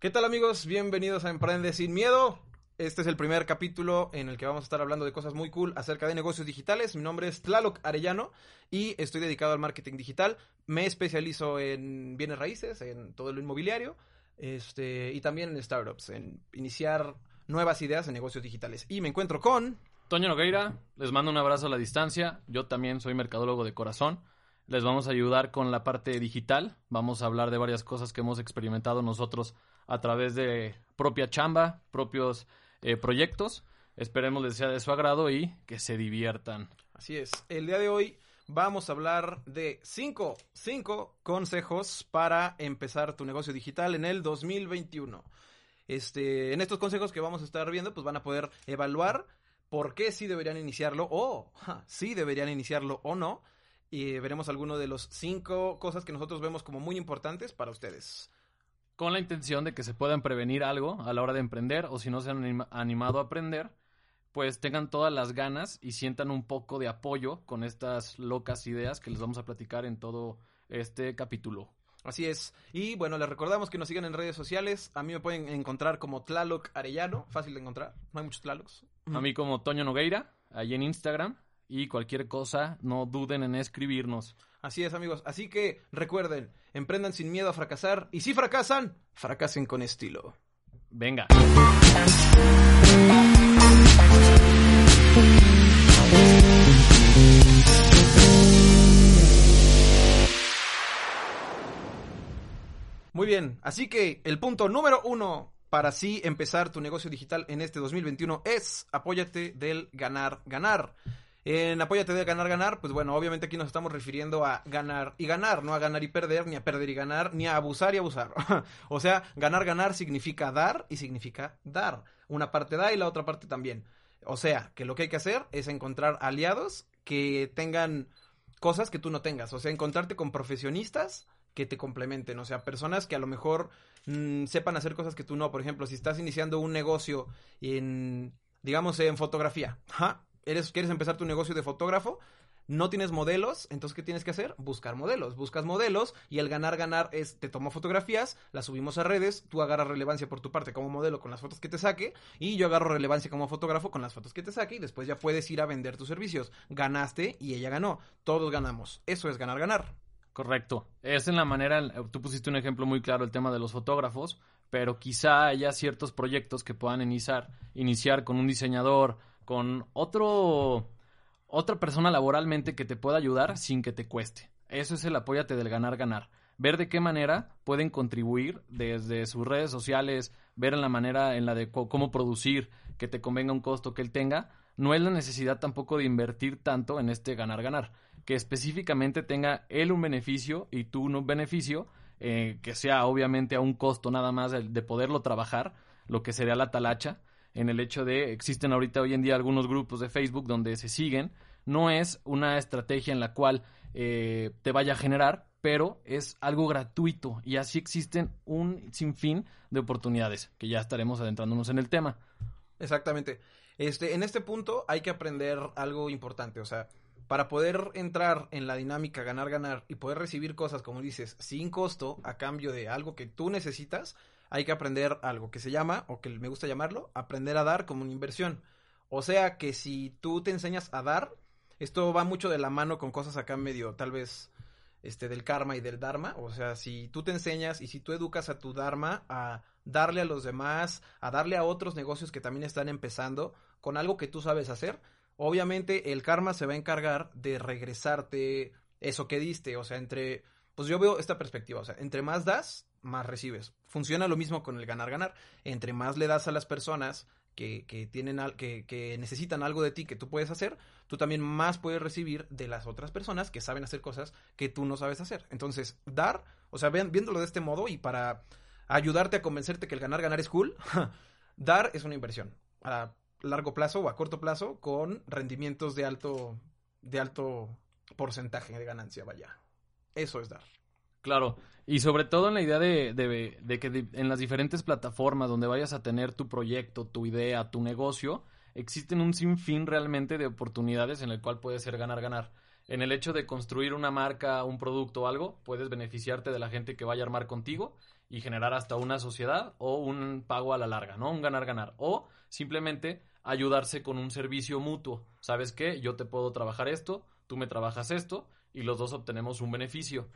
¿Qué tal amigos? Bienvenidos a Emprende sin Miedo. Este es el primer capítulo en el que vamos a estar hablando de cosas muy cool acerca de negocios digitales. Mi nombre es Tlaloc Arellano y estoy dedicado al marketing digital. Me especializo en bienes raíces, en todo lo inmobiliario este, y también en startups, en iniciar nuevas ideas en negocios digitales. Y me encuentro con... Toño Nogueira, les mando un abrazo a la distancia. Yo también soy mercadólogo de corazón. Les vamos a ayudar con la parte digital. Vamos a hablar de varias cosas que hemos experimentado nosotros a través de propia chamba, propios eh, proyectos. Esperemos les sea de su agrado y que se diviertan. Así es. El día de hoy vamos a hablar de cinco, consejos para empezar tu negocio digital en el 2021. Este, en estos consejos que vamos a estar viendo, pues van a poder evaluar por qué sí deberían iniciarlo o sí deberían iniciarlo o no. Y veremos algunos de los cinco cosas que nosotros vemos como muy importantes para ustedes con la intención de que se puedan prevenir algo a la hora de emprender o si no se han animado a aprender, pues tengan todas las ganas y sientan un poco de apoyo con estas locas ideas que les vamos a platicar en todo este capítulo. Así es. Y bueno, les recordamos que nos sigan en redes sociales. A mí me pueden encontrar como Tlaloc Arellano, fácil de encontrar. No hay muchos Tlalocs. A mí como Toño Nogueira, ahí en Instagram. Y cualquier cosa, no duden en escribirnos. Así es, amigos. Así que recuerden, emprendan sin miedo a fracasar y si fracasan, fracasen con estilo. Venga. Muy bien, así que el punto número uno para sí empezar tu negocio digital en este 2021 es apóyate del ganar, ganar. En Apóyate de ganar, ganar, pues bueno, obviamente aquí nos estamos refiriendo a ganar y ganar, no a ganar y perder, ni a perder y ganar, ni a abusar y abusar. o sea, ganar, ganar significa dar y significa dar. Una parte da y la otra parte también. O sea, que lo que hay que hacer es encontrar aliados que tengan cosas que tú no tengas. O sea, encontrarte con profesionistas que te complementen. O sea, personas que a lo mejor mm, sepan hacer cosas que tú no. Por ejemplo, si estás iniciando un negocio en, digamos, en fotografía. ¿ja? Eres, quieres empezar tu negocio de fotógrafo, no tienes modelos, entonces ¿qué tienes que hacer? Buscar modelos. Buscas modelos y el ganar, ganar es, te tomo fotografías, las subimos a redes, tú agarras relevancia por tu parte como modelo con las fotos que te saque y yo agarro relevancia como fotógrafo con las fotos que te saque y después ya puedes ir a vender tus servicios. Ganaste y ella ganó. Todos ganamos. Eso es ganar, ganar. Correcto. Es en la manera, tú pusiste un ejemplo muy claro, el tema de los fotógrafos, pero quizá haya ciertos proyectos que puedan iniciar, iniciar con un diseñador, con otro otra persona laboralmente que te pueda ayudar sin que te cueste. Eso es el apóyate del ganar ganar. Ver de qué manera pueden contribuir desde sus redes sociales, ver en la manera en la de cómo producir, que te convenga un costo que él tenga. No es la necesidad tampoco de invertir tanto en este ganar ganar, que específicamente tenga él un beneficio y tú un beneficio, eh, que sea obviamente a un costo nada más de poderlo trabajar, lo que sería la talacha, en el hecho de existen ahorita hoy en día algunos grupos de Facebook donde se siguen. No es una estrategia en la cual eh, te vaya a generar, pero es algo gratuito y así existen un sinfín de oportunidades que ya estaremos adentrándonos en el tema. Exactamente. Este, en este punto hay que aprender algo importante, o sea, para poder entrar en la dinámica ganar ganar y poder recibir cosas como dices sin costo a cambio de algo que tú necesitas, hay que aprender algo que se llama, o que me gusta llamarlo, aprender a dar como una inversión. O sea que si tú te enseñas a dar, esto va mucho de la mano con cosas acá medio, tal vez, este, del karma y del dharma. O sea, si tú te enseñas y si tú educas a tu dharma a darle a los demás, a darle a otros negocios que también están empezando con algo que tú sabes hacer, obviamente el karma se va a encargar de regresarte eso que diste. O sea, entre, pues yo veo esta perspectiva, o sea, entre más das, más recibes. Funciona lo mismo con el ganar-ganar. Entre más le das a las personas que, que tienen que, que, necesitan algo de ti que tú puedes hacer, tú también más puedes recibir de las otras personas que saben hacer cosas que tú no sabes hacer. Entonces, dar, o sea, viéndolo de este modo y para ayudarte a convencerte que el ganar-ganar es cool, dar es una inversión a largo plazo o a corto plazo con rendimientos de alto, de alto porcentaje de ganancia, vaya. Eso es dar. Claro, y sobre todo en la idea de, de, que en las diferentes plataformas donde vayas a tener tu proyecto, tu idea, tu negocio, existen un sinfín realmente de oportunidades en el cual puede ser ganar-ganar. En el hecho de construir una marca, un producto o algo, puedes beneficiarte de la gente que vaya a armar contigo y generar hasta una sociedad o un pago a la larga, ¿no? Un ganar-ganar. O simplemente ayudarse con un servicio mutuo. ¿Sabes qué? Yo te puedo trabajar esto, tú me trabajas esto y los dos obtenemos un beneficio.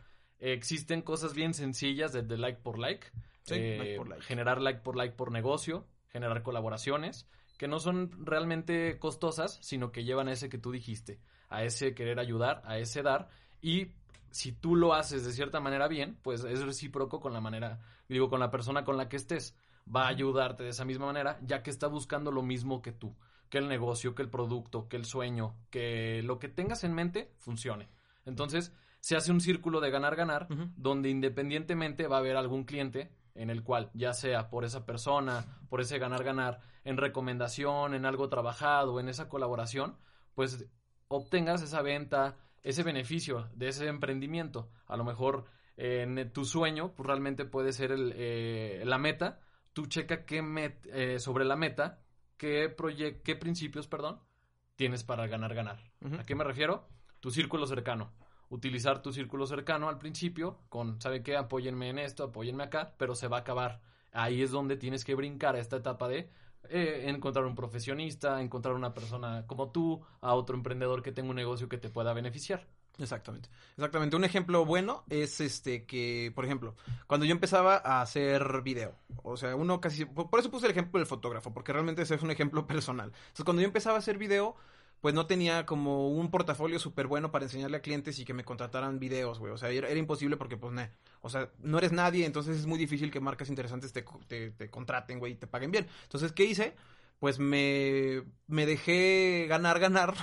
Existen cosas bien sencillas de, like por like. Eh, like Generar like por like por negocio, generar colaboraciones que no son realmente costosas, sino que llevan a ese que tú dijiste, a ese querer ayudar, a ese dar y si tú lo haces de cierta manera bien, pues es recíproco con la manera, digo, con la persona con la que estés. Va a ayudarte de esa misma manera, ya que está buscando lo mismo que tú, que el negocio, que el producto, que el sueño, que lo que tengas en mente funcione. Entonces, se hace un círculo de ganar-ganar, donde independientemente va a haber algún cliente en el cual, ya sea por esa persona, por ese ganar-ganar, en recomendación, en algo trabajado, en esa colaboración, pues obtengas esa venta, ese beneficio de ese emprendimiento. A lo mejor en tu sueño, pues realmente puede ser el, eh, la meta. Tú checa qué eh, sobre la meta, qué, qué principios, perdón, tienes para ganar, ganar. ¿A qué me refiero? Tu círculo cercano. Utilizar tu círculo cercano al principio con, ¿sabe qué? Apóyenme en esto, apóyenme acá, pero se va a acabar. Ahí es donde tienes que brincar a esta etapa de eh, encontrar un profesionista, encontrar una persona como tú, a otro emprendedor que tenga un negocio que te pueda beneficiar. Exactamente. Exactamente. Un ejemplo bueno es este que, por ejemplo, cuando yo empezaba a hacer video, o sea, uno casi, por eso puse el ejemplo del fotógrafo, porque realmente ese es un ejemplo personal. Entonces, cuando yo empezaba a hacer video, pues no tenía como un portafolio súper bueno para enseñarle a clientes y que me contrataran videos, güey. O sea, era, imposible porque, pues. O sea, no eres nadie, entonces es muy difícil que marcas interesantes te, te, contraten, güey, y te paguen bien. Entonces, ¿qué hice? Pues me, me dejé ganar, ganar.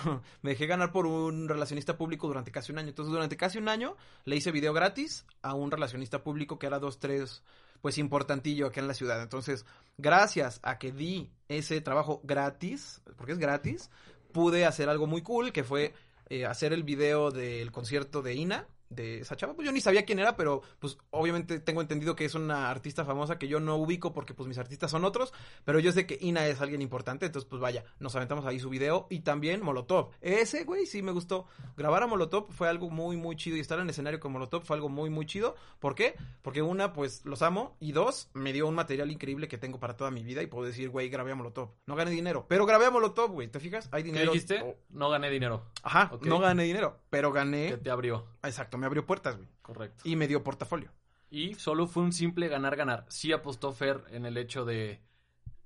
me dejé ganar por un relacionista público durante casi un año. Entonces, durante casi un año le hice video gratis a un relacionista público que era dos, tres pues importantillo acá en la ciudad. Entonces, gracias a que di ese trabajo gratis, porque es gratis, pude hacer algo muy cool, que fue eh, hacer el video del concierto de Ina, de esa chava, pues yo ni sabía quién era, pero pues obviamente tengo entendido que es una artista famosa que yo no ubico porque pues mis artistas son otros, pero yo sé que Ina es alguien importante, entonces pues vaya, nos aventamos ahí su video y también Molotov. Ese güey sí me gustó. Grabar a Molotov fue algo muy muy chido y estar en el escenario con Molotov fue algo muy muy chido. ¿Por qué? Porque una pues los amo y dos me dio un material increíble que tengo para toda mi vida y puedo decir, güey, grabé a Molotov. No gané dinero, pero grabé a Molotov, güey, ¿te fijas? Hay dinero. ¿Qué dijiste? Oh. No gané dinero. Ajá, no gané dinero, pero gané. Que te abrió. Exacto, me abrió puertas, güey. Correcto. Y me dio portafolio. Y solo fue un simple ganar-ganar. Sí apostó Fer en el hecho de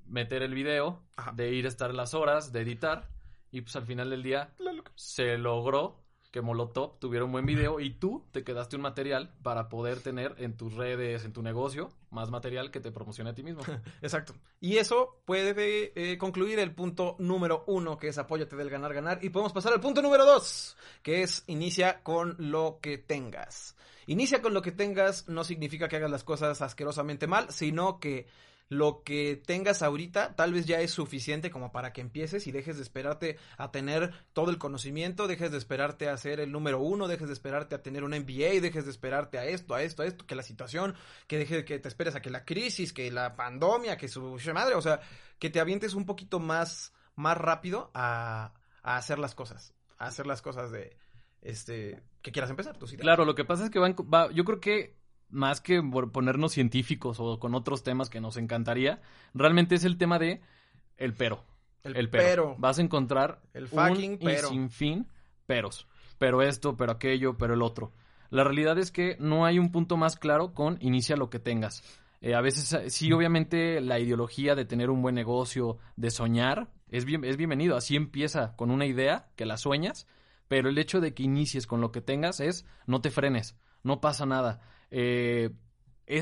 meter el video, de ir a estar las horas, de editar. Y pues al final del día se logró que Molotov tuviera un buen video y tú te quedaste un material para poder tener en tus redes, en tu negocio, más material que te promocione a ti mismo. Exacto. Y eso puede eh, concluir el punto número uno, que es apóyate del ganar, ganar. Y podemos pasar al punto número dos, que es inicia con lo que tengas. Inicia con lo que tengas no significa que hagas las cosas asquerosamente mal, sino que lo que tengas ahorita tal vez ya es suficiente como para que empieces y dejes de esperarte a tener todo el conocimiento, dejes de esperarte a ser el número uno, dejes de esperarte a tener un MBA, dejes de esperarte a esto, a esto, a esto, que la situación, que dejes que te esperes a que la crisis, que la pandemia, que su madre, o sea, que te avientes un poquito más, más rápido a, a hacer las cosas, a hacer las cosas de, este, que quieras empezar. Tú Claro, lo que pasa es que van, va, yo creo que más que ponernos científicos o con otros temas que nos encantaría, realmente es el tema de el pero. El, pero. Vas a encontrar el fucking un sin fin peros. Pero esto, pero aquello, pero el otro. La realidad es que no hay un punto más claro con inicia lo que tengas. Eh, a veces, eh, sí, obviamente, la ideología de tener un buen negocio, de soñar, es, bien, es bienvenido. Así empieza con una idea que la sueñas, pero el hecho de que inicies con lo que tengas es no te frenes, no pasa nada. Eh,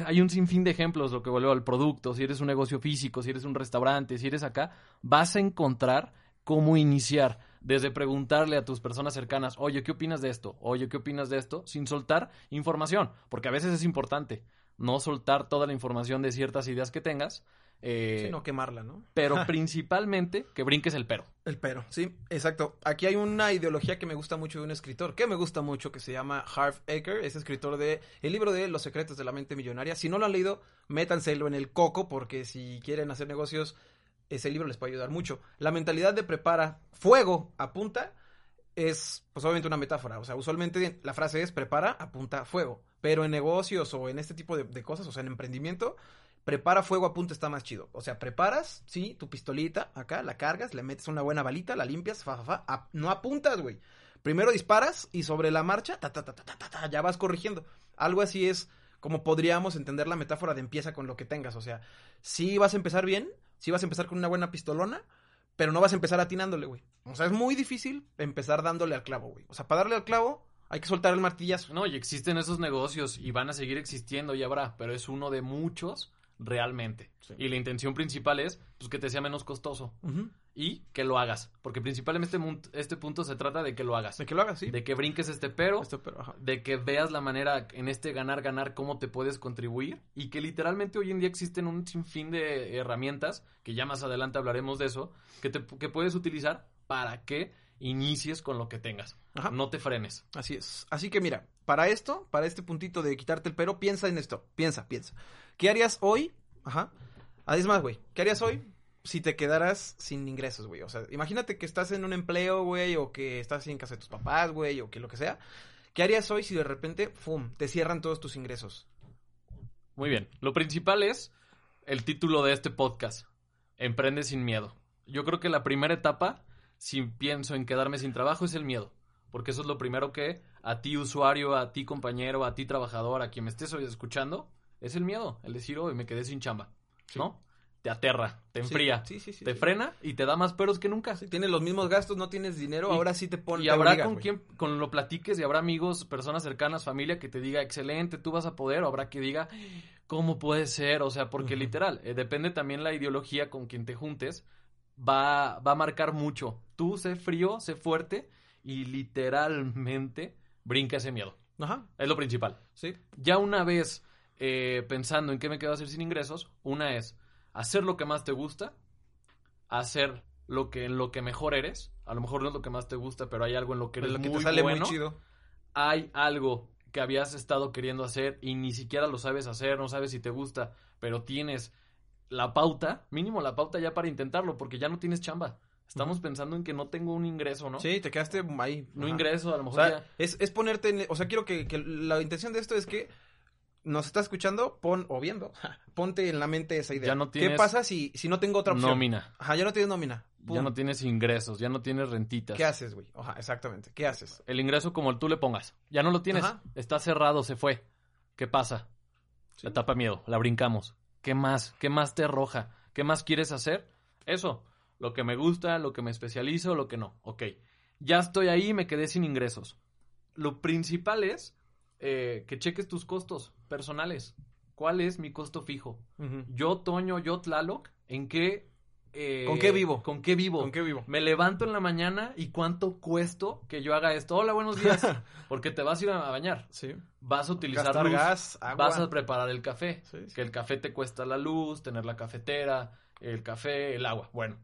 hay un sinfín de ejemplos, lo que vuelve al producto, si eres un negocio físico, si eres un restaurante, si eres acá, vas a encontrar cómo iniciar, desde preguntarle a tus personas cercanas, oye, ¿qué opinas de esto? Oye, ¿qué opinas de esto? Sin soltar información, porque a veces es importante no soltar toda la información de ciertas ideas que tengas, eh, no quemarla, ¿no? Pero principalmente que brinques el pero. El pero, sí, exacto. Aquí hay una ideología que me gusta mucho de un escritor, que me gusta mucho, que se llama Harv Eker, es escritor de el libro de Los secretos de la mente millonaria. Si no lo han leído, métanselo en el coco, porque si quieren hacer negocios, ese libro les puede ayudar mucho. La mentalidad de prepara fuego, apunta, es pues obviamente una metáfora. O sea, usualmente la frase es prepara, apunta, fuego. Pero en negocios o en este tipo de, de cosas, o sea, en emprendimiento, prepara fuego a punto está más chido. O sea, preparas, sí, tu pistolita acá, la cargas, le metes una buena balita, la limpias, fa, fa, fa, no apuntas, güey. Primero disparas y sobre la marcha, ta, ta, ta, ta, ta, ta, ya vas corrigiendo. Algo así es como podríamos entender la metáfora de empieza con lo que tengas. O sea, sí vas a empezar bien, sí vas a empezar con una buena pistolona, pero no vas a empezar atinándole, güey. O sea, es muy difícil empezar dándole al clavo, güey. O sea, para darle al clavo hay que soltar el martillazo. No, y existen esos negocios y van a seguir existiendo y habrá, pero es uno de muchos realmente. Sí. Y la intención principal es pues, que te sea menos costoso y que lo hagas. Porque principalmente mun- este punto se trata de que lo hagas. De que lo hagas, sí. De que brinques este pero, Esto, pero, ajá. de que veas la manera en este ganar, ganar, cómo te puedes contribuir y que literalmente hoy en día existen un sinfín de herramientas, que ya más adelante hablaremos de eso, que, te, que puedes utilizar para que inicies con lo que tengas. Ajá. No te frenes. Así es. Así que mira, para esto, para este puntito de quitarte el pero, piensa en esto. Piensa, piensa. ¿Qué harías hoy? Ajá. Ah, Es más, güey, ¿qué harías hoy si te quedaras sin ingresos, güey? O sea, imagínate que estás en un empleo, güey, o que estás en casa de tus papás, güey, o que lo que sea. ¿Qué harías hoy si de repente, ¡fum!, te cierran todos tus ingresos? Muy bien. Lo principal es el título de este podcast. Emprende sin miedo. Yo creo que la primera etapa, si pienso en quedarme sin trabajo, es el miedo. Porque eso es lo primero que a ti usuario, a ti compañero, a ti trabajador, a quien me estés hoy escuchando, es el miedo. El decir, hoy me quedé sin chamba. ¿No? Te aterra, te enfría, Sí, sí, sí. te frena y te da más peros que nunca. Sí, tienes los mismos gastos, no tienes dinero, Y- ahora sí te ponen. Y habrá con quien con lo platiques y habrá amigos, personas cercanas, familia que te diga, excelente, tú vas a poder, o habrá que diga, ¿cómo puede ser? O sea, porque literal, eh, depende también la ideología con quien te juntes, va, va a marcar mucho. Tú sé frío, sé fuerte y literalmente brinca ese miedo. Ajá, Es lo principal. sí. Ya una vez eh, pensando en qué me quedo a hacer sin ingresos, una es hacer lo que más te gusta, hacer lo que en lo que mejor eres. A lo mejor no es lo que más te gusta, pero hay algo en lo que eres lo que muy te sale bueno. muy chido. Hay algo que habías estado queriendo hacer y ni siquiera lo sabes hacer, no sabes si te gusta, pero tienes la pauta, mínimo la pauta ya para intentarlo, porque ya no tienes chamba. Estamos pensando en que no tengo un ingreso, ¿no? Sí, te quedaste ahí. No Ajá. ingreso, a lo O mejor sea, ya. es, es ponerte en... O sea, quiero que, que la intención de esto es que nos estás escuchando, pon, o viendo, ponte en la mente esa idea. Ya no ¿Qué pasa si, si no tengo otra opción? Nómina. Ajá, ya no tienes nómina. Ya no tienes ingresos, ya no tienes rentitas. ¿Qué haces, güey? Ajá, exactamente. ¿Qué haces? El ingreso como el tú le pongas. Ya no lo tienes. Ajá. Está cerrado, se fue. ¿Qué pasa? Sí. La tapa miedo, la brincamos. ¿Qué más? ¿Qué más te arroja? ¿Qué más quieres hacer? Eso. Lo que me gusta, lo que me especializo, lo que no. Ok. Ya estoy ahí, me quedé sin ingresos. Lo principal es eh, que cheques tus costos personales. ¿Cuál es mi costo fijo? Yo, Toño, yo, Tlaloc, ¿en qué... eh, ¿Con qué vivo? ¿Con qué vivo? ¿Con qué vivo? Me levanto en la mañana y cuánto cuesto que yo haga esto. Hola, buenos días. Porque te vas a ir a bañar. Sí. Vas a utilizar Gastar luz. gas, agua. Vas a preparar el café. Sí, sí. Que el café te cuesta la luz, tener la cafetera, el café, el agua. Bueno,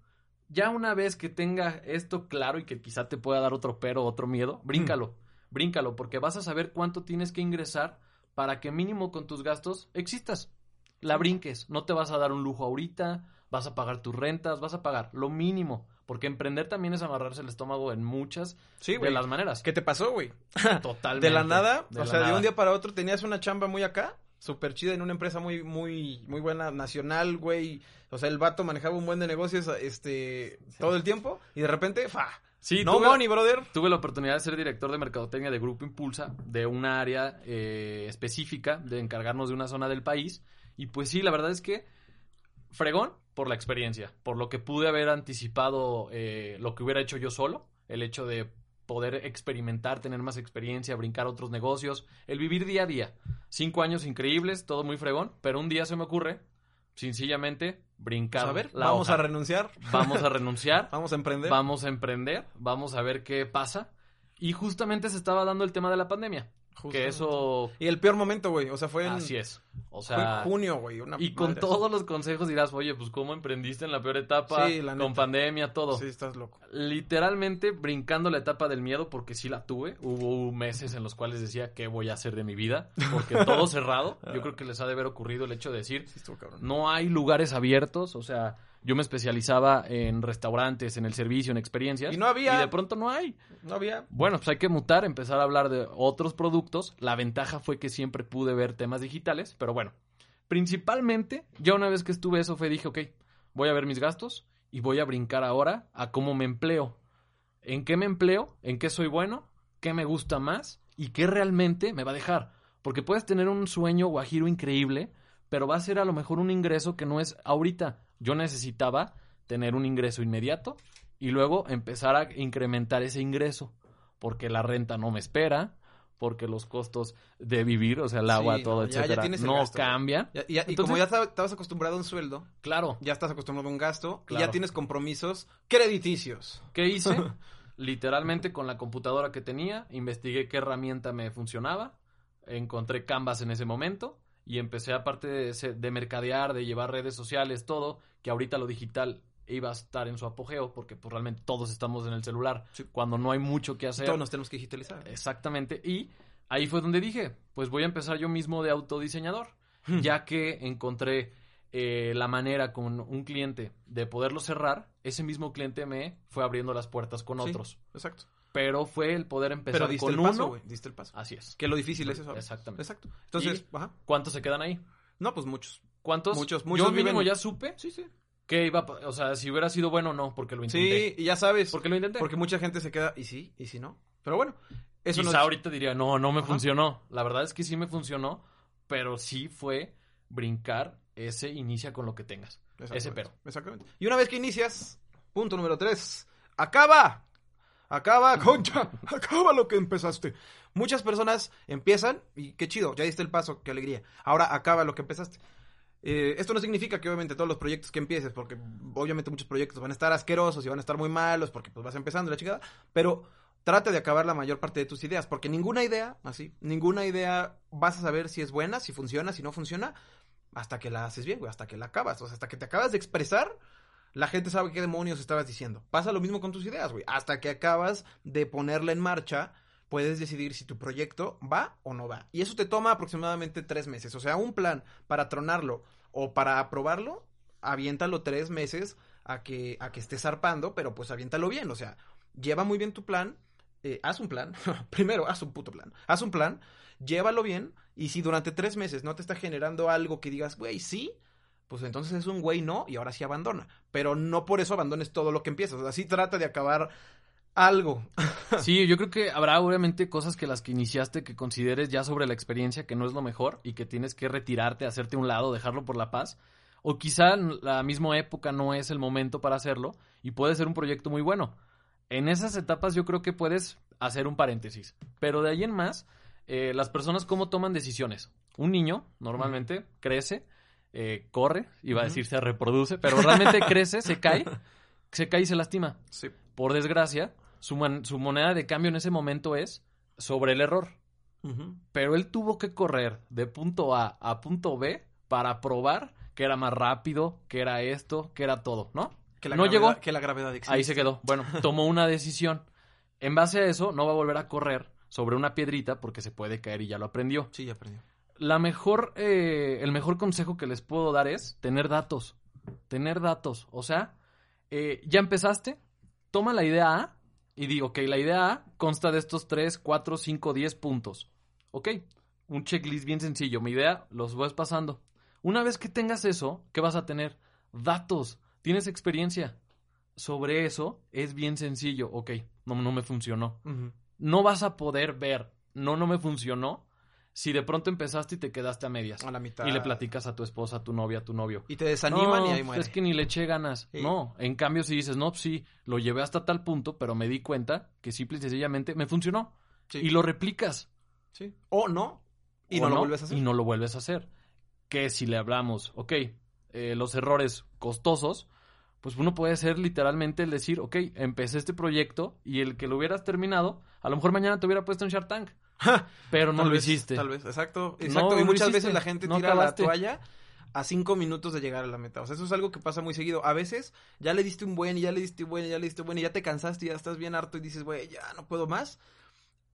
ya una vez que tenga esto claro y que quizá te pueda dar otro pero, otro miedo, bríncalo. Bríncalo, porque vas a saber cuánto tienes que ingresar para que mínimo con tus gastos existas. La brinques. No te vas a dar un lujo ahorita, vas a pagar tus rentas, vas a pagar lo mínimo. Porque emprender también es amarrarse el estómago en muchas Sí, de las maneras. ¿Qué te pasó, güey? Totalmente. De la nada, De o la sea, de un día para otro tenías una chamba muy acá, súper chida en una empresa muy, muy, muy buena, nacional, güey. O sea, el vato manejaba un buen de negocios, este, todo el tiempo, y de repente, fa. Sí, no tuve- money, brother. Tuve la oportunidad de ser director de mercadotecnia de Grupo Impulsa, de una área eh, específica, de encargarnos de una zona del país. Y pues sí, la verdad es que fregón por la experiencia, por lo que pude haber anticipado eh, lo que hubiera hecho yo solo, el hecho de poder experimentar, tener más experiencia, brincar otros negocios, el vivir día a día. Cinco años increíbles, todo muy fregón, pero un día se me ocurre, sencillamente, brincar a ver, la vamos hoja. a renunciar, Vamos a renunciar vamos a emprender. vamos a emprender, vamos a ver qué pasa. Y justamente se estaba dando el tema de la pandemia. Justamente. Que eso... Y el peor momento, güey, o sea, fue en, Así es. O fue sea... en junio, güey. una Y con madre todos los consejos dirás, oye, pues cómo emprendiste en la peor etapa, Sí, la con neta. pandemia, todo. Sí, estás loco. Literalmente brincando la etapa del miedo, porque sí la tuve. Hubo meses en los cuales decía, ¿qué voy a hacer de mi vida? Porque todo cerrado. Yo creo que les ha de haber ocurrido el hecho de decir, Sí, estuvo cabrón. no hay lugares abiertos, o sea, Yo me especializaba en restaurantes, en el servicio, en experiencias. Y no había. Y de pronto no hay. No había. Bueno, pues hay que mutar, empezar a hablar de otros productos. La ventaja fue que siempre pude ver temas digitales, pero bueno, principalmente, ya una vez que estuve eso fue, dije, ok, voy a ver mis gastos y voy a brincar ahora a cómo me empleo. ¿En qué me empleo? ¿En qué soy bueno? ¿Qué me gusta más? ¿Y qué realmente me va a dejar? Porque puedes tener un sueño guajiro increíble, pero va a ser a lo mejor un ingreso que no es ahorita. Yo necesitaba tener un ingreso inmediato y luego empezar a incrementar ese ingreso, porque la renta no me espera, porque los costos de vivir, o sea, el agua, Sí, todo, ya- etcétera, no gasto, cambian. Ya- y Entonces- como ya estab- estabas acostumbrado a un sueldo, Claro, ya estás acostumbrado a un gasto y ya tienes compromisos crediticios. ¿Qué hice? Literalmente con la computadora que tenía, investigué qué herramienta me funcionaba, encontré Canvas en ese momento y empecé aparte de, de mercadear, de llevar redes sociales, todo, que ahorita lo digital iba a estar en su apogeo porque pues realmente todos estamos en el celular Sí. cuando no hay mucho que hacer. Todos nos tenemos que digitalizar. Exactamente. Y ahí fue donde dije, pues voy a empezar yo mismo de autodiseñador, ya que encontré eh, la manera con un cliente de poderlo cerrar, ese mismo cliente me fue abriendo las puertas con Sí. otros. Exacto. Pero fue el poder empezar Pero diste con el paso, uno. Diste el paso. Así es. Que lo difícil es eso. Exactamente. Exacto. Entonces, ajá. ¿Cuántos se quedan ahí? No, pues muchos. ¿Cuántos? Muchos, muchos Yo mínimo viven- ya supe Sí, sí. que iba, o sea, si hubiera sido bueno no, porque lo intenté. Sí, y ya sabes. Porque lo intenté. Porque mucha gente se queda, y sí, y si no. Pero bueno, eso Quizá no ahorita diría, no, no me Ajá. funcionó. La verdad es que sí me funcionó, pero sí fue brincar ese inicia con lo que tengas. Ese pero. Exactamente. Y una vez que inicias, punto número tres, acaba. Acaba, concha. Acaba lo que empezaste. Muchas personas empiezan y qué chido, ya diste el paso, qué alegría. Ahora acaba lo que empezaste. Eh, esto no significa que obviamente todos los proyectos que empieces, porque obviamente muchos proyectos van a estar asquerosos y van a estar muy malos porque pues vas empezando la chingada, pero trata de acabar la mayor parte de tus ideas, porque ninguna idea, así, ninguna idea vas a saber si es buena, si funciona, si no funciona, hasta que la haces bien, güey, hasta que la acabas, o sea, hasta que te acabas de expresar, la gente sabe qué demonios estabas diciendo. Pasa lo mismo con tus ideas, güey, hasta que acabas de ponerla en marcha, puedes decidir si tu proyecto va o no va. Y eso te toma aproximadamente tres meses, o sea, un plan para tronarlo o para aprobarlo, aviéntalo tres meses a que, a que estés zarpando, pero pues aviéntalo bien, o sea, lleva muy bien tu plan, eh, haz un plan, primero haz un puto plan, haz un plan, llévalo bien, y si durante tres meses no te está generando algo que digas, güey, sí, pues entonces es un güey no, y ahora sí abandona, pero no por eso abandones todo lo que empiezas, o sea, sí trata de acabar algo. Sí, yo creo que habrá obviamente cosas que las que iniciaste que consideres ya sobre la experiencia que no es lo mejor y que tienes que retirarte, hacerte un lado, dejarlo por la paz. O quizá la misma época no es el momento para hacerlo y puede ser un proyecto muy bueno. En esas etapas yo creo que puedes hacer un paréntesis. Pero de ahí en más, eh, las personas cómo toman decisiones. Un niño normalmente crece, eh, corre, iba a Ujú. decir se reproduce, pero realmente crece, se cae, se cae y se lastima Sí. por desgracia, su, man- su moneda de cambio en ese momento es sobre el error. Pero él tuvo que correr de punto A a punto B para probar que era más rápido, que era esto, que era todo, ¿no? Que la No gravedad- llegó. Que la gravedad existe. Ahí se quedó. Bueno, tomó una decisión. En base a eso, no va a volver a correr sobre una piedrita porque se puede caer y ya lo aprendió. Sí, ya aprendió. La mejor, eh, el mejor consejo que les puedo dar es tener datos. Tener datos. O sea, eh, ya empezaste, toma la idea A y digo, ok, la idea A consta de estos 3, 4, 5, 10 puntos. Ok, un checklist bien sencillo. Mi idea, los vas pasando. Una vez que tengas eso, ¿qué vas a tener? Datos. Tienes experiencia. Sobre eso es bien sencillo. Ok, no, no me funcionó no vas a poder ver, no, no me funcionó, si de pronto empezaste y te quedaste a medias. A la mitad. Y le platicas a tu esposa, a tu novia, a tu novio. Y te desaniman no, y ahí muere. Es que ni le eché ganas. Sí. No, en cambio si dices, no, pues sí, lo llevé hasta tal punto, pero me di cuenta que simple y sencillamente me funcionó. Sí. Y lo replicas. Sí. O no. Y ¿O no, lo vuelves a hacer. Y no lo vuelves a hacer. Que si le hablamos, ok, eh, los errores costosos, pues uno puede ser literalmente el decir, ok, empecé este proyecto y el que lo hubieras terminado, a lo mejor mañana te hubiera puesto en Shark Tank. Pero no Tal lo vez, hiciste. Tal vez, exacto. Exacto. no y muchas veces la gente No tira acabaste. la toalla a cinco minutos de llegar a la meta. O sea, eso es algo que pasa muy seguido. A veces ya le diste un buen y ya le diste un buen y ya le diste un buen y ya te cansaste y ya estás bien harto y dices, güey, ya no puedo más.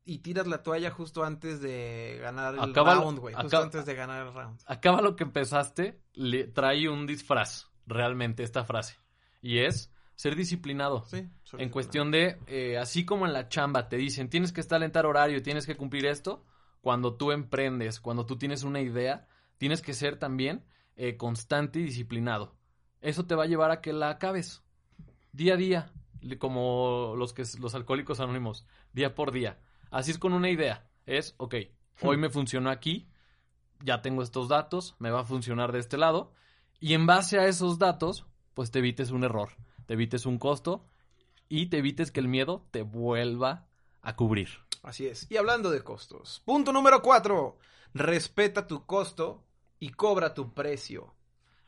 Y tiras la toalla justo antes de ganar el Acaba- round, güey. Justo acaba- antes de ganar el round. Acaba lo que empezaste, le trae un disfraz, realmente, esta frase. Y es ser disciplinado. Sí, en cuestión de, eh, así como en la chamba te dicen, tienes que estar en tal horario tienes que cumplir esto, cuando tú emprendes, cuando tú tienes una idea, tienes que ser también eh, constante y disciplinado. Eso te va a llevar a que la acabes día a día, como los, que, los alcohólicos anónimos, día por día. Así es con una idea. Es, ok, hoy me funcionó aquí, ya tengo estos datos, me va a funcionar de este lado, y en base a esos datos, pues te evites un error, te evites un costo y te evites que el miedo te vuelva a cubrir. Así es. Y hablando de costos, punto número cuatro, respeta tu costo y cobra tu precio.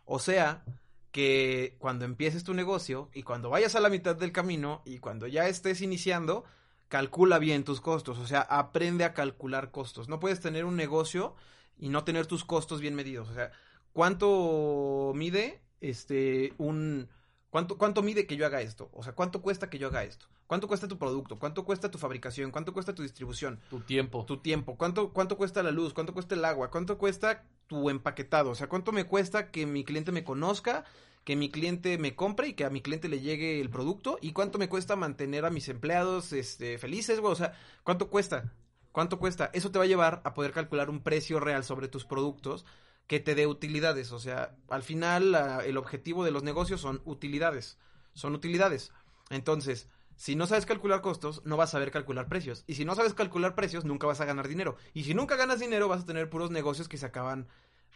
O sea, que cuando empieces tu negocio y cuando vayas a la mitad del camino y cuando ya estés iniciando, calcula bien tus costos, o sea, aprende a calcular costos. No puedes tener un negocio y no tener tus costos bien medidos, o sea, ¿cuánto mide este un cuánto cuánto mide que yo haga esto? O sea, ¿cuánto cuesta que yo haga esto? ¿Cuánto cuesta tu producto? ¿Cuánto cuesta tu fabricación? ¿Cuánto cuesta tu distribución? Tu tiempo. Tu tiempo. ¿Cuánto cuánto cuesta la luz? ¿Cuánto cuesta el agua? ¿Cuánto cuesta tu empaquetado? O sea, ¿cuánto me cuesta que mi cliente me conozca? que mi cliente me compre y que a mi cliente le llegue el producto y cuánto me cuesta mantener a mis empleados este, felices, güey, o sea, cuánto cuesta, cuánto cuesta. Eso te va a llevar a poder calcular un precio real sobre tus productos que te dé utilidades, o sea, al final el objetivo de los negocios son utilidades, son utilidades. Entonces, si no sabes calcular costos, no vas a saber calcular precios. Y si no sabes calcular precios, nunca vas a ganar dinero. Y si nunca ganas dinero, vas a tener puros negocios que se acaban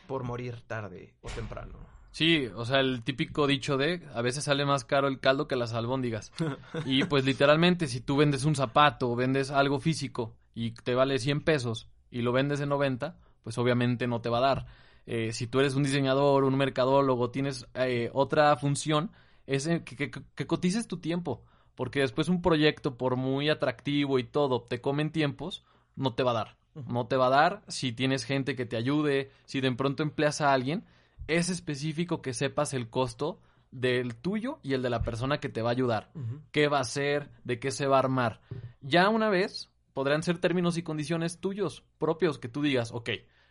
por morir tarde o temprano. Sí, o sea, el típico dicho de a veces sale más caro el caldo que las albóndigas. y pues literalmente, si tú vendes un zapato o vendes algo físico y te vale 100 pesos y lo vendes en 90, pues obviamente no te va a dar. Eh, si tú eres un diseñador, un mercadólogo, tienes eh, otra función, es que, que, cotices tu tiempo. Porque después un proyecto, por muy atractivo y todo, te comen tiempos, no te va a dar. No te va a dar si tienes gente que te ayude, si de pronto empleas a alguien es específico que sepas el costo del tuyo y el de la persona que te va a ayudar. ¿Qué va a hacer? ¿De qué se va a armar? Ya una vez podrán ser términos y condiciones tuyos, propios, que tú digas, ok,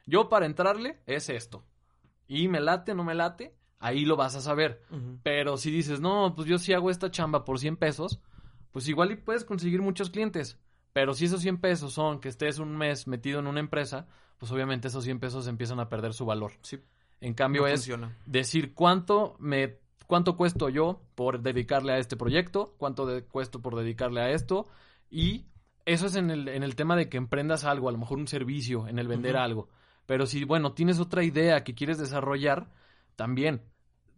yo para entrarle es esto. Y me late, no me late, ahí lo vas a saber. Pero si dices, no, pues yo sí hago esta chamba por 100 pesos, pues igual y puedes conseguir muchos clientes. Pero si esos 100 pesos son que estés un mes metido en una empresa, pues obviamente esos 100 pesos empiezan a perder su valor. Sí. En cambio es decir cuánto me cuánto cuesto yo por dedicarle a este proyecto, cuánto de, cuesto por dedicarle a esto y eso es en el, en el tema de que emprendas algo, a lo mejor un servicio, en el vender algo. Pero si, bueno, tienes otra idea que quieres desarrollar, también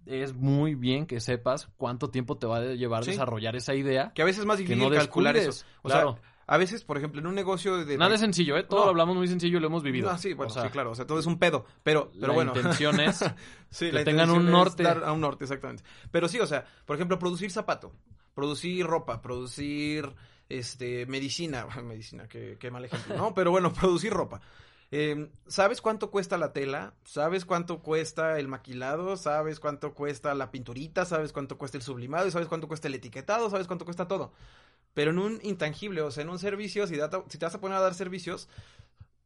es muy bien que sepas cuánto tiempo te va a llevar desarrollar esa idea. Que a veces es más difícil calcular eso. O claro. sea, a veces, por ejemplo, en un negocio de... Nada es sencillo, ¿eh? Todo lo hablamos muy sencillo y lo hemos vivido. Ah, sí, bueno, sí, claro. O sea, todo es un pedo. Pero, pero la bueno. intención es sí, que tengan un norte. a un norte, exactamente. Pero sí, o sea, por ejemplo, producir zapato, producir ropa, producir este medicina. medicina, qué, qué mal ejemplo, ¿no? Pero bueno, producir ropa. Eh, ¿Sabes cuánto cuesta la tela? ¿Sabes cuánto cuesta el maquilado? ¿Sabes cuánto cuesta la pinturita? ¿Sabes cuánto cuesta el sublimado? ¿Sabes cuánto cuesta el etiquetado? ¿Sabes cuánto cuesta todo? Pero en un intangible, o sea, en un servicio, si, si te vas a poner a dar servicios,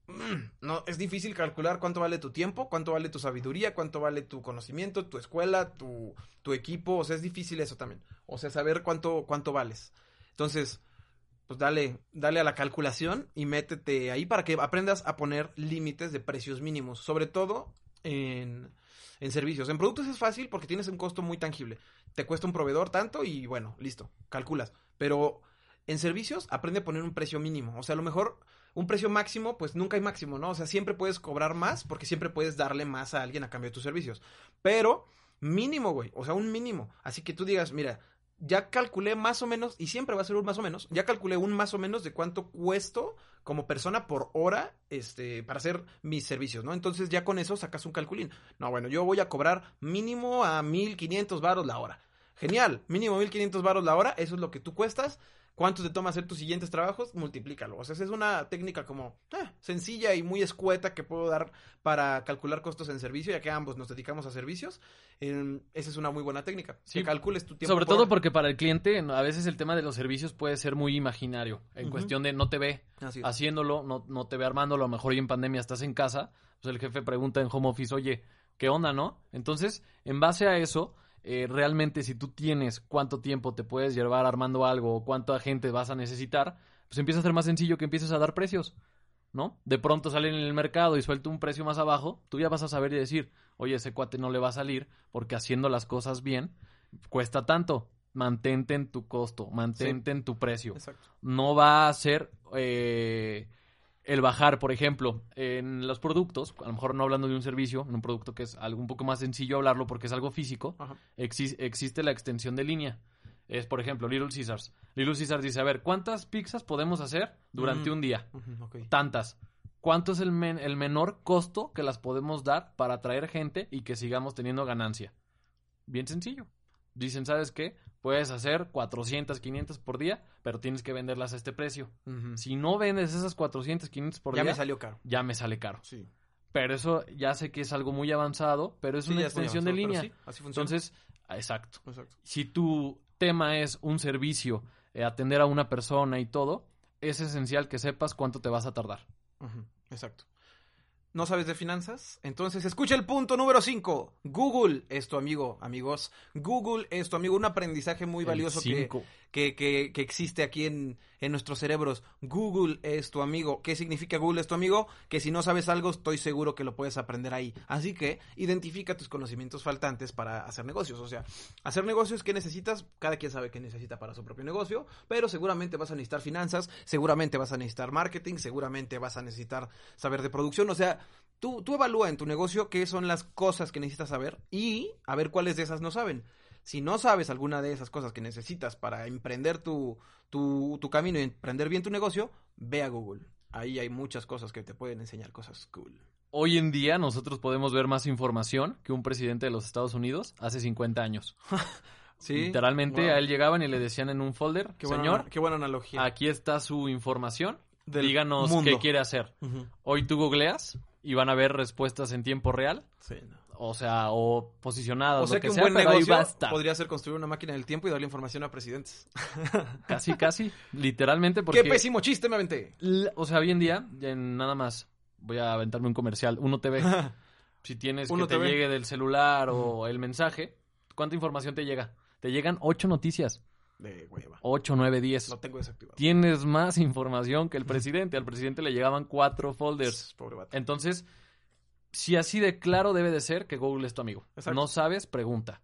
mm, no, es difícil calcular cuánto vale tu tiempo, cuánto vale tu sabiduría, cuánto vale tu conocimiento, tu escuela, tu, tu equipo, o sea, es difícil eso también. O sea, saber cuánto, cuánto vales. Entonces, pues dale, dale a la calculación y métete ahí para que aprendas a poner límites de precios mínimos, sobre todo en, en servicios. En productos es fácil porque tienes un costo muy tangible. Te cuesta un proveedor tanto y bueno, listo, calculas. Pero en servicios aprende a poner un precio mínimo. O sea, a lo mejor un precio máximo, pues nunca hay máximo, ¿no? O sea, siempre puedes cobrar más porque siempre puedes darle más a alguien a cambio de tus servicios. Pero mínimo, güey. O sea, un mínimo. Así que tú digas, mira, ya calculé más o menos, y siempre va a ser un más o menos, ya calculé un más o menos de cuánto cuesto como persona por hora este, para hacer mis servicios, ¿no? Entonces ya con eso sacas un calculín. No, bueno, yo voy a cobrar mínimo a 1500 varos la hora. Genial, mínimo 1500 varos la hora, eso es lo que tú cuestas cuánto te toma hacer tus siguientes trabajos, multiplícalo. O sea, esa es una técnica como eh, sencilla y muy escueta que puedo dar para calcular costos en servicio, ya que ambos nos dedicamos a servicios. esa es una muy buena técnica. Si calcules tu tiempo. Sobre todo porque para el cliente a veces el tema de los servicios puede ser muy imaginario, en cuestión de no te ve haciéndolo, no, no te ve armándolo, a lo mejor hoy en pandemia estás en casa, pues el jefe pregunta en home office, oye, ¿qué onda, no? Entonces, en base a eso eh, realmente si tú tienes cuánto tiempo te puedes llevar armando algo o cuánta gente vas a necesitar, pues empieza a ser más sencillo que empieces a dar precios, ¿no? De pronto sale en el mercado y suelta un precio más abajo, tú ya vas a saber y decir, oye, ese cuate no le va a salir porque haciendo las cosas bien cuesta tanto. Mantente en tu costo, mantente en tu precio. Exacto. No va a ser eh, el bajar, por ejemplo, en los productos, a lo mejor no hablando de un servicio, en un producto que es algo un poco más sencillo hablarlo porque es algo físico, exis- existe la extensión de línea. Es, por ejemplo, Little Caesars. Little Caesars dice, a ver, ¿cuántas pizzas podemos hacer durante Mm. un día? Tantas. ¿Cuánto es el, men- el menor costo que las podemos dar para atraer gente y que sigamos teniendo ganancia? Bien sencillo. Dicen, ¿sabes qué? Puedes hacer 400, 500 por día, pero tienes que venderlas a este precio. Si no vendes esas 400, 500 por ya día, me salió caro. ya me sale caro. Sí. Pero eso ya sé que es algo muy avanzado, pero es Sí, una ya extensión de línea. sí, así funciona. Entonces, exacto. Exacto. Si tu tema es un servicio, eh, atender a una persona y todo, es esencial que sepas cuánto te vas a tardar. Exacto. ¿No sabes de finanzas? Entonces escucha el punto número 5. Google es tu amigo, amigos. Google es tu amigo. Un aprendizaje muy El valioso cinco. que, que, que existe aquí en, en nuestros cerebros. Google es tu amigo. ¿Qué significa Google es tu amigo? Que si no sabes algo, estoy seguro que lo puedes aprender ahí. Así que identifica tus conocimientos faltantes para hacer negocios. O sea, hacer negocios, ¿qué necesitas? Cada quien sabe qué necesita para su propio negocio, pero seguramente vas a necesitar finanzas, seguramente vas a necesitar marketing, seguramente vas a necesitar saber de producción. O sea, tú, tú evalúa en tu negocio qué son las cosas que necesitas saber y a ver cuáles de esas no saben. Si no sabes alguna de esas cosas que necesitas para emprender tu, tu, tu camino y emprender bien tu negocio, ve a Google. Ahí hay muchas cosas que te pueden enseñar cosas cool. Hoy en día nosotros podemos ver más información que un presidente de los Estados Unidos hace 50 años. Sí. Literalmente Wow. a él llegaban y le decían en un folder, Qué buena, señor, qué buena analogía. aquí está su información, Del díganos mundo". qué quiere hacer. Hoy tú googleas y van a ver respuestas en tiempo real, Sí, no. O sea, o posicionadas, O sea lo que que, un sea, buen negocio podría ser construir una máquina del tiempo y darle información a presidentes. Casi, casi, literalmente porque... ¡Qué pésimo chiste me aventé! O sea, hoy en día, en nada más, voy a aventarme un comercial, Uno TV. si tienes Uno que te TV. llegue del celular o el mensaje, ¿cuánta información te llega? Te llegan ocho noticias, De hueva. ocho, nueve, diez. Lo tengo desactivado. Tienes más información que el presidente. Al presidente le llegaban cuatro folders. Pobre vato. Entonces, si así de claro debe de ser que Google es tu amigo. Exacto. No sabes, pregunta.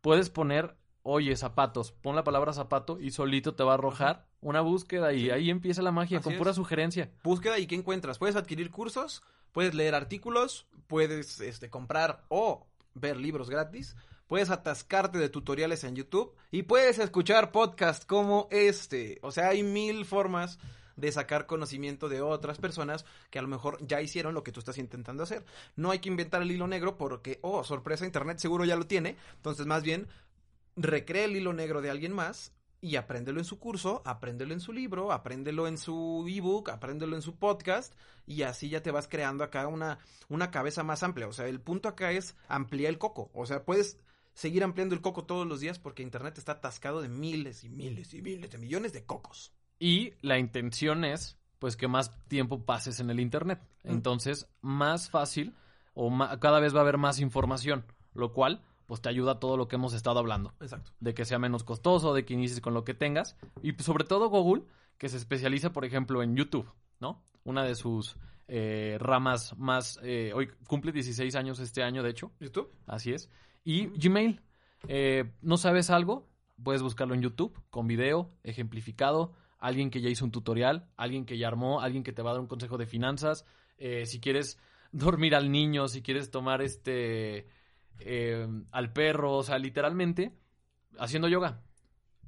Puedes poner, oye, zapatos. Pon la palabra zapato y solito te va a arrojar una búsqueda y Sí. ahí empieza la magia Así con es. pura sugerencia. Búsqueda y qué encuentras. Puedes adquirir cursos, puedes leer artículos, puedes este, comprar o ver libros gratis, puedes atascarte de tutoriales en YouTube y puedes escuchar podcasts como este. O sea, hay mil formas de sacar conocimiento de otras personas que a lo mejor ya hicieron lo que tú estás intentando hacer. No hay que inventar el hilo negro porque, oh, sorpresa, Internet seguro ya lo tiene. Entonces, más bien, recrea el hilo negro de alguien más y apréndelo en su curso, apréndelo en su libro, apréndelo en su ebook, apréndelo en su podcast y así ya te vas creando acá una, una cabeza más amplia. O sea, el punto acá es ampliar el coco. O sea, puedes seguir ampliando el coco todos los días porque Internet está atascado de miles y miles y miles de millones de cocos. Y la intención es, pues, que más tiempo pases en el Internet. Mm. Entonces, más fácil o cada vez va a haber más información, lo cual, pues, te ayuda a todo lo que hemos estado hablando. Exacto. De que sea menos costoso, de que inicies con lo que tengas. Y pues, sobre todo Google, que se especializa, por ejemplo, en YouTube, ¿no? Una de sus eh, ramas más... eh, hoy cumple 16 años este año, de hecho. ¿YouTube? Así es. Y Gmail. eh, ¿No sabes algo? Puedes buscarlo en YouTube con video ejemplificado. Alguien que ya hizo un tutorial, alguien que ya armó, alguien que te va a dar un consejo de finanzas. eh, si quieres dormir al niño, si quieres tomar este eh, al perro, o sea, literalmente haciendo yoga.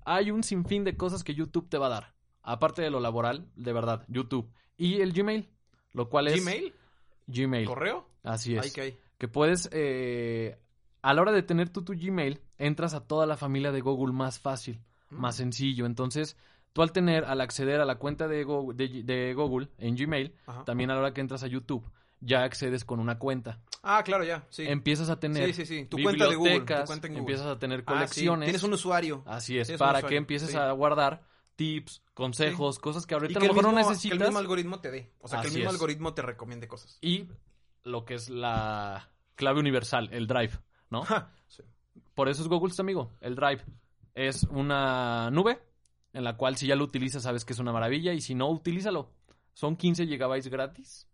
Hay un sinfín de cosas que YouTube te va a dar. Aparte de lo laboral, de verdad, YouTube. Y el Gmail, lo cual es... ¿Gmail? Gmail. ¿Correo? Así es que puedes, eh, a la hora de tener tú tu Gmail, entras a toda la familia de Google más fácil, Mm. más sencillo. Entonces, tú al tener, al acceder a la cuenta de Google, de, de Google en Gmail, Ajá. también a la hora que entras a YouTube, ya accedes con una cuenta. Ah, claro, ya. Sí. Empiezas a tener Sí, sí, sí. Tu cuenta de Google. Tu bibliotecas, cuenta en Google. empiezas a tener Ah, sí. colecciones. Tienes un usuario. Así es, Tienes para que empieces a guardar tips, consejos, cosas que ahorita que a el, lo mejor mismo, no que el necesitas. mismo algoritmo te dé. O sea, que el mismo es. algoritmo te recomiende cosas. Y lo que es la clave universal, el drive, ¿no? Por eso es Google amigo. El Drive es una nube en la cual si ya lo utilizas sabes que es una maravilla y si no, utilízalo. Son 15 gigabytes gratis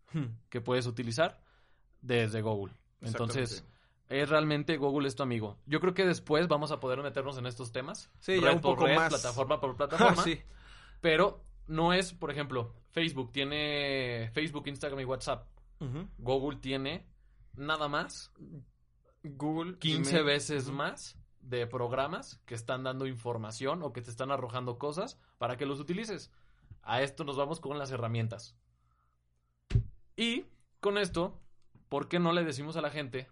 que puedes utilizar desde Google. Entonces, es realmente Google es tu amigo. Yo creo que después vamos a poder meternos en estos temas. Sí, ya un por poco red, más. plataforma por plataforma. sí. Pero no es, por ejemplo, Facebook tiene Facebook, Instagram y WhatsApp. Google tiene nada más Google 15 Gmail. veces más de programas que están dando información o que te están arrojando cosas para que los utilices. A esto nos vamos con las herramientas. Y con esto, ¿por qué no le decimos a la gente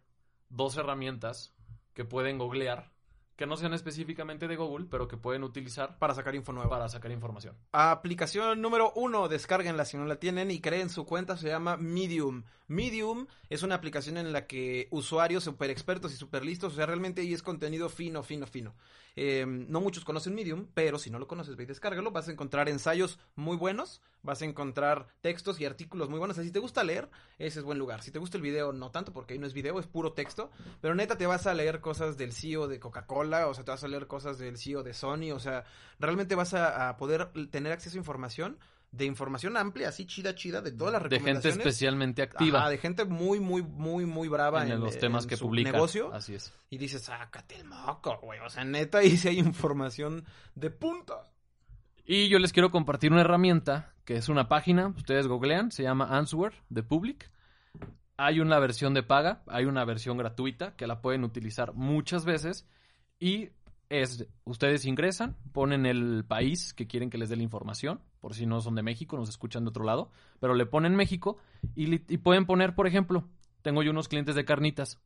dos herramientas que pueden googlear, que no sean específicamente de Google, pero que pueden utilizar Para sacar info nueva. para sacar información? Aplicación número uno, descárguenla si no la tienen y creen su cuenta, se llama Medium. Medium es una aplicación en la que usuarios super expertos y super listos, o sea, realmente ahí es contenido fino, fino, fino. Eh, no muchos conocen Medium, pero si no lo conoces, ve y descárgalo, vas a encontrar ensayos muy buenos, vas a encontrar textos y artículos muy buenos, así si te gusta leer, ese es buen lugar. Si te gusta el video, no tanto, porque ahí no es video, es puro texto, pero neta te vas a leer cosas del CEO de Coca-Cola, o sea, te vas a leer cosas del CEO de Sony, o sea, realmente vas a, a poder tener acceso a información de información amplia, así chida, chida, de todas las De gente recomendaciones. especialmente activa Ajá, de gente muy, muy, muy, muy brava en, en, los en temas que su publica. negocio. Así es. Y dices, sácate el moco, güey. O sea, neta, ahí sí hay información de punta. Y yo les quiero compartir una herramienta que es una página, ustedes googlean, se llama Answer de Public. Hay una versión de paga, hay una versión gratuita que la pueden utilizar muchas veces y es ustedes ingresan, ponen el país que quieren que les dé la información, por si no son de México, nos escuchan de otro lado, pero le ponen México y, pueden poner, por ejemplo, tengo yo unos clientes de carnitas,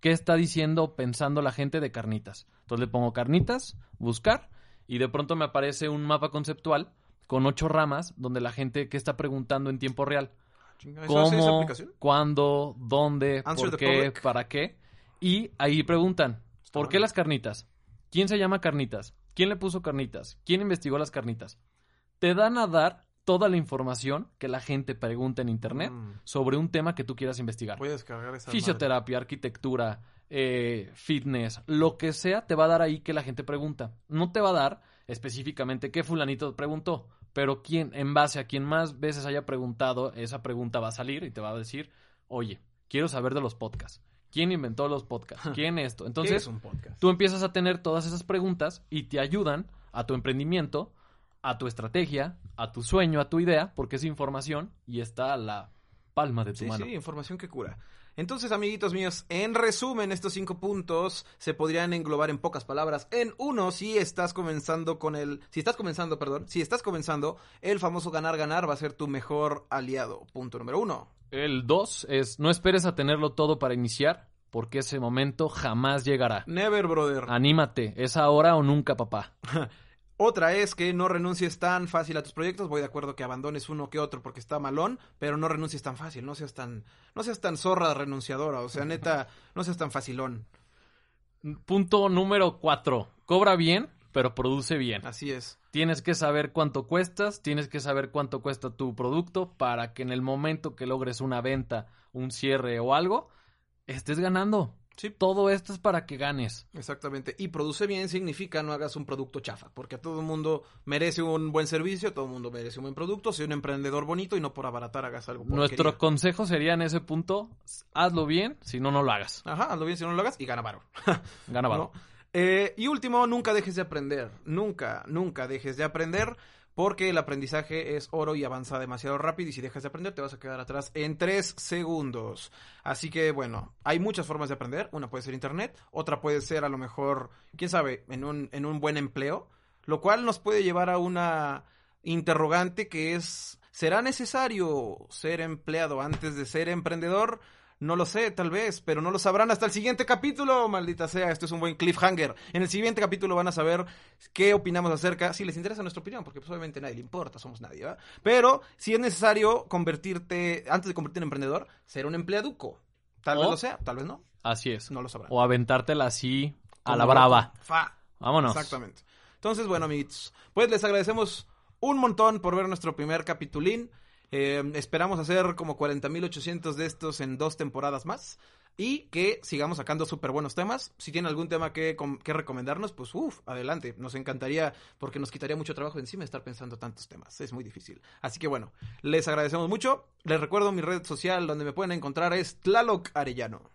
¿Qué está diciendo, pensando la gente de carnitas? Entonces le pongo carnitas, buscar, y de pronto me aparece un mapa conceptual con ocho ramas donde la gente que está preguntando en tiempo real. Chinga, ¿eso hace esa ¿Cómo? ¿Cuándo? ¿Dónde? Answer ¿Por qué? ¿Para qué? Y ahí preguntan, ¿por qué las carnitas? ¿Quién se llama carnitas? ¿Quién le puso carnitas? ¿Quién investigó las carnitas? Te dan a dar toda la información que la gente pregunta en internet Mm. sobre un tema que tú quieras investigar Voy a descargar esa. fisioterapia, arquitectura, eh, fitness, lo que sea, te va a dar ahí que la gente pregunta. No te va a dar específicamente qué fulanito preguntó, pero quién, en base a quien más veces haya preguntado, esa pregunta va a salir y te va a decir, oye, quiero saber de los podcasts. ¿Quién inventó los podcasts? ¿Quién esto? Entonces, es un podcast? tú empiezas a tener todas esas preguntas y te ayudan a tu emprendimiento, a tu estrategia, a tu sueño, a tu idea, porque es información y está a la palma de tu Sí, mano. sí, información que cura. Entonces, amiguitos míos, en resumen, estos cinco puntos se podrían englobar en pocas palabras. En uno, si estás comenzando con el, si estás comenzando, perdón, si estás comenzando, el famoso ganar ganar va a ser tu mejor aliado. Punto número uno. El 2 es no esperes a tenerlo todo para iniciar, porque ese momento jamás llegará. Never, brother. Anímate, es ahora o nunca, papá. Otra es que no renuncies tan fácil a tus proyectos. Voy de acuerdo que abandones uno que otro porque está malón, pero no renuncies tan fácil. No seas tan, no seas tan zorra renunciadora. O sea, neta, no seas tan facilón. Punto número 4. Cobra bien, pero produce bien. Así es. Tienes que saber cuánto cuestas, tienes que saber cuánto cuesta tu producto para que en el momento que logres una venta, un cierre o algo, estés ganando. Sí. Todo esto es para que ganes. Exactamente. Y produce bien significa no hagas un producto chafa, porque a todo el mundo merece un buen servicio, todo el mundo merece un buen producto, sé un emprendedor bonito y no por abaratar hagas algo porquería. Nuestro consejo sería en ese punto, hazlo bien, si no, no lo hagas. Ajá, hazlo bien si no lo hagas y gana varo. Gana varo. ¿no? Eh, y último, nunca dejes de aprender. Nunca, nunca dejes de aprender. Porque el aprendizaje es oro y avanza demasiado rápido y si dejas de aprender te vas a quedar atrás en tres segundos. Así que bueno, hay muchas formas de aprender. Una puede ser internet, otra puede ser a lo mejor, quién sabe, en un, en un buen empleo. Lo cual nos puede llevar a una interrogante que es, ¿será necesario ser empleado antes de ser emprendedor? No lo sé, tal vez, pero no lo sabrán hasta el siguiente capítulo, maldita sea, esto es un buen cliffhanger. En el siguiente capítulo van a saber qué opinamos acerca, si les interesa nuestra opinión, porque pues obviamente a nadie le importa, somos nadie, ¿va? Pero si es necesario convertirte, antes de convertirte en emprendedor, ser un empleaduco. Tal vez lo sea, tal vez no, Así es. no lo sabrán. O aventártela así a la brava. Fa. Vámonos. Exactamente. Entonces, bueno, amiguitos, pues les agradecemos un montón por ver nuestro primer capitulín. Eh, esperamos hacer como 40.800 de estos en dos temporadas más. y que sigamos sacando súper buenos temas. Si tienen algún tema que, que recomendarnos, pues uff, adelante. Nos encantaría porque nos quitaría mucho trabajo encima estar pensando tantos temas. Es muy difícil. Así que bueno, les agradecemos mucho. Les recuerdo mi red social donde me pueden encontrar es Tlaloc Arellano.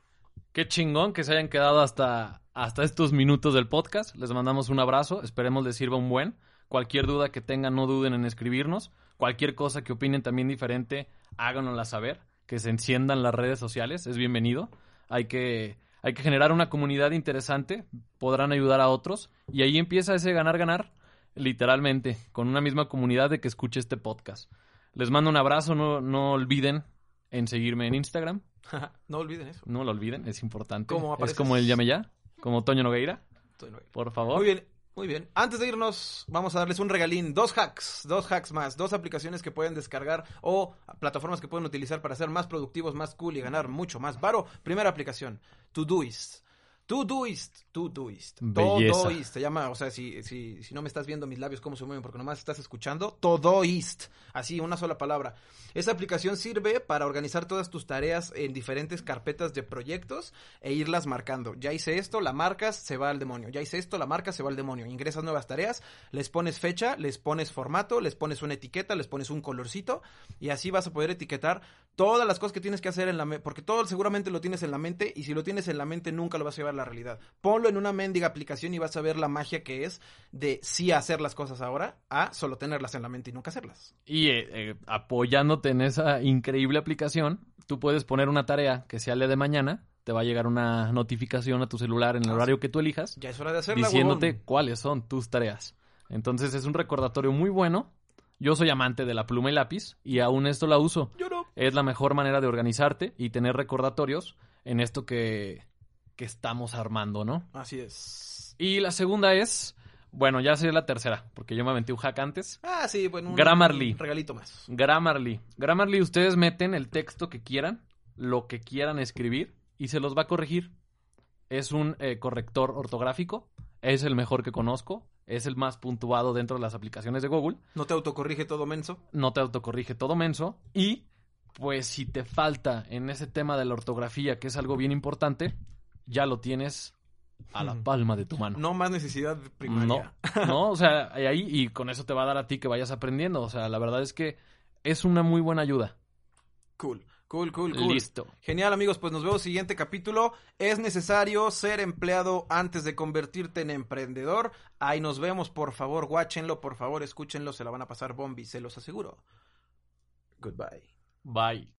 Qué chingón que se hayan quedado hasta, hasta estos minutos del podcast. Les mandamos un abrazo. Esperemos les sirva un buen. Cualquier duda que tengan, no duden en escribirnos. Cualquier cosa que opinen también diferente, háganosla saber. Que se enciendan las redes sociales. Es bienvenido hay que, hay que generar una comunidad interesante, podrán ayudar a otros y ahí empieza ese ganar-ganar, literalmente, con una misma comunidad de que escuche este podcast. Les mando un abrazo, no, no olviden en seguirme en Instagram. no olviden eso. No lo olviden, es importante. es como el llame ya, como Toño Nogueira. Por favor. Muy bien. Muy bien. Antes de irnos, vamos a darles un regalín. Dos hacks, dos hacks más, dos aplicaciones que pueden descargar o plataformas que pueden utilizar para ser más productivos, más cool y ganar mucho más varo. Primera aplicación, Todoist. Todoist, Todoist. Todoist. Se llama, o sea, si, si, si no me estás viendo mis labios cómo se mueven porque nomás estás escuchando, Todoist. Así, una sola palabra. Esa aplicación sirve para organizar todas tus tareas en diferentes carpetas de proyectos e irlas marcando. Ya hice esto, la marcas, se va al demonio. Ya hice esto, la marcas, se va al demonio. Ingresas nuevas tareas, les pones fecha, les pones formato, les pones una etiqueta, les pones un colorcito y así vas a poder etiquetar todas las cosas que tienes que hacer en la mente, porque todo seguramente lo tienes en la mente y si lo tienes en la mente nunca lo vas a llevar la realidad. Ponlo en una mendiga aplicación y vas a ver la magia que es de sí hacer las cosas ahora a solo tenerlas en la mente y nunca hacerlas. Y eh, eh, apoyándote en esa increíble aplicación, tú puedes poner una tarea que sea el de mañana, te va a llegar una notificación a tu celular en el ah, horario que tú elijas. Ya es hora de hacerla, Diciéndote cuáles son tus tareas. Entonces es un recordatorio muy bueno. Yo soy amante de la pluma y lápiz y aún esto la uso. Yo no. Es la mejor manera de organizarte y tener recordatorios en esto que, que estamos armando, ¿no? Así es. Y la segunda es, bueno, ya sería la tercera, porque yo me aventé un hack antes. Ah, sí, bueno. Un, Grammarly. regalito más. Grammarly. Grammarly, ustedes meten el texto que quieran, lo que quieran escribir, y se los va a corregir. Es un eh, corrector ortográfico, es el mejor que conozco, es el más puntuado dentro de las aplicaciones de Google. No te autocorrige todo menso. No te autocorrige todo menso. Y, pues, si te falta en ese tema de la ortografía, que es algo bien importante, ya lo tienes a la palma de tu mano. No más necesidad primaria. No, no, o sea, ahí y con eso te va a dar a ti que vayas aprendiendo. O sea, la verdad es que es una muy buena ayuda. Cool. Cool, cool, cool. Listo. Genial, amigos. Pues nos vemos siguiente capítulo. Es necesario ser empleado antes de convertirte en emprendedor. Ahí nos vemos, por favor, guáchenlo, por favor, escúchenlo. Se la van a pasar bombi, se los aseguro. Goodbye. Bye.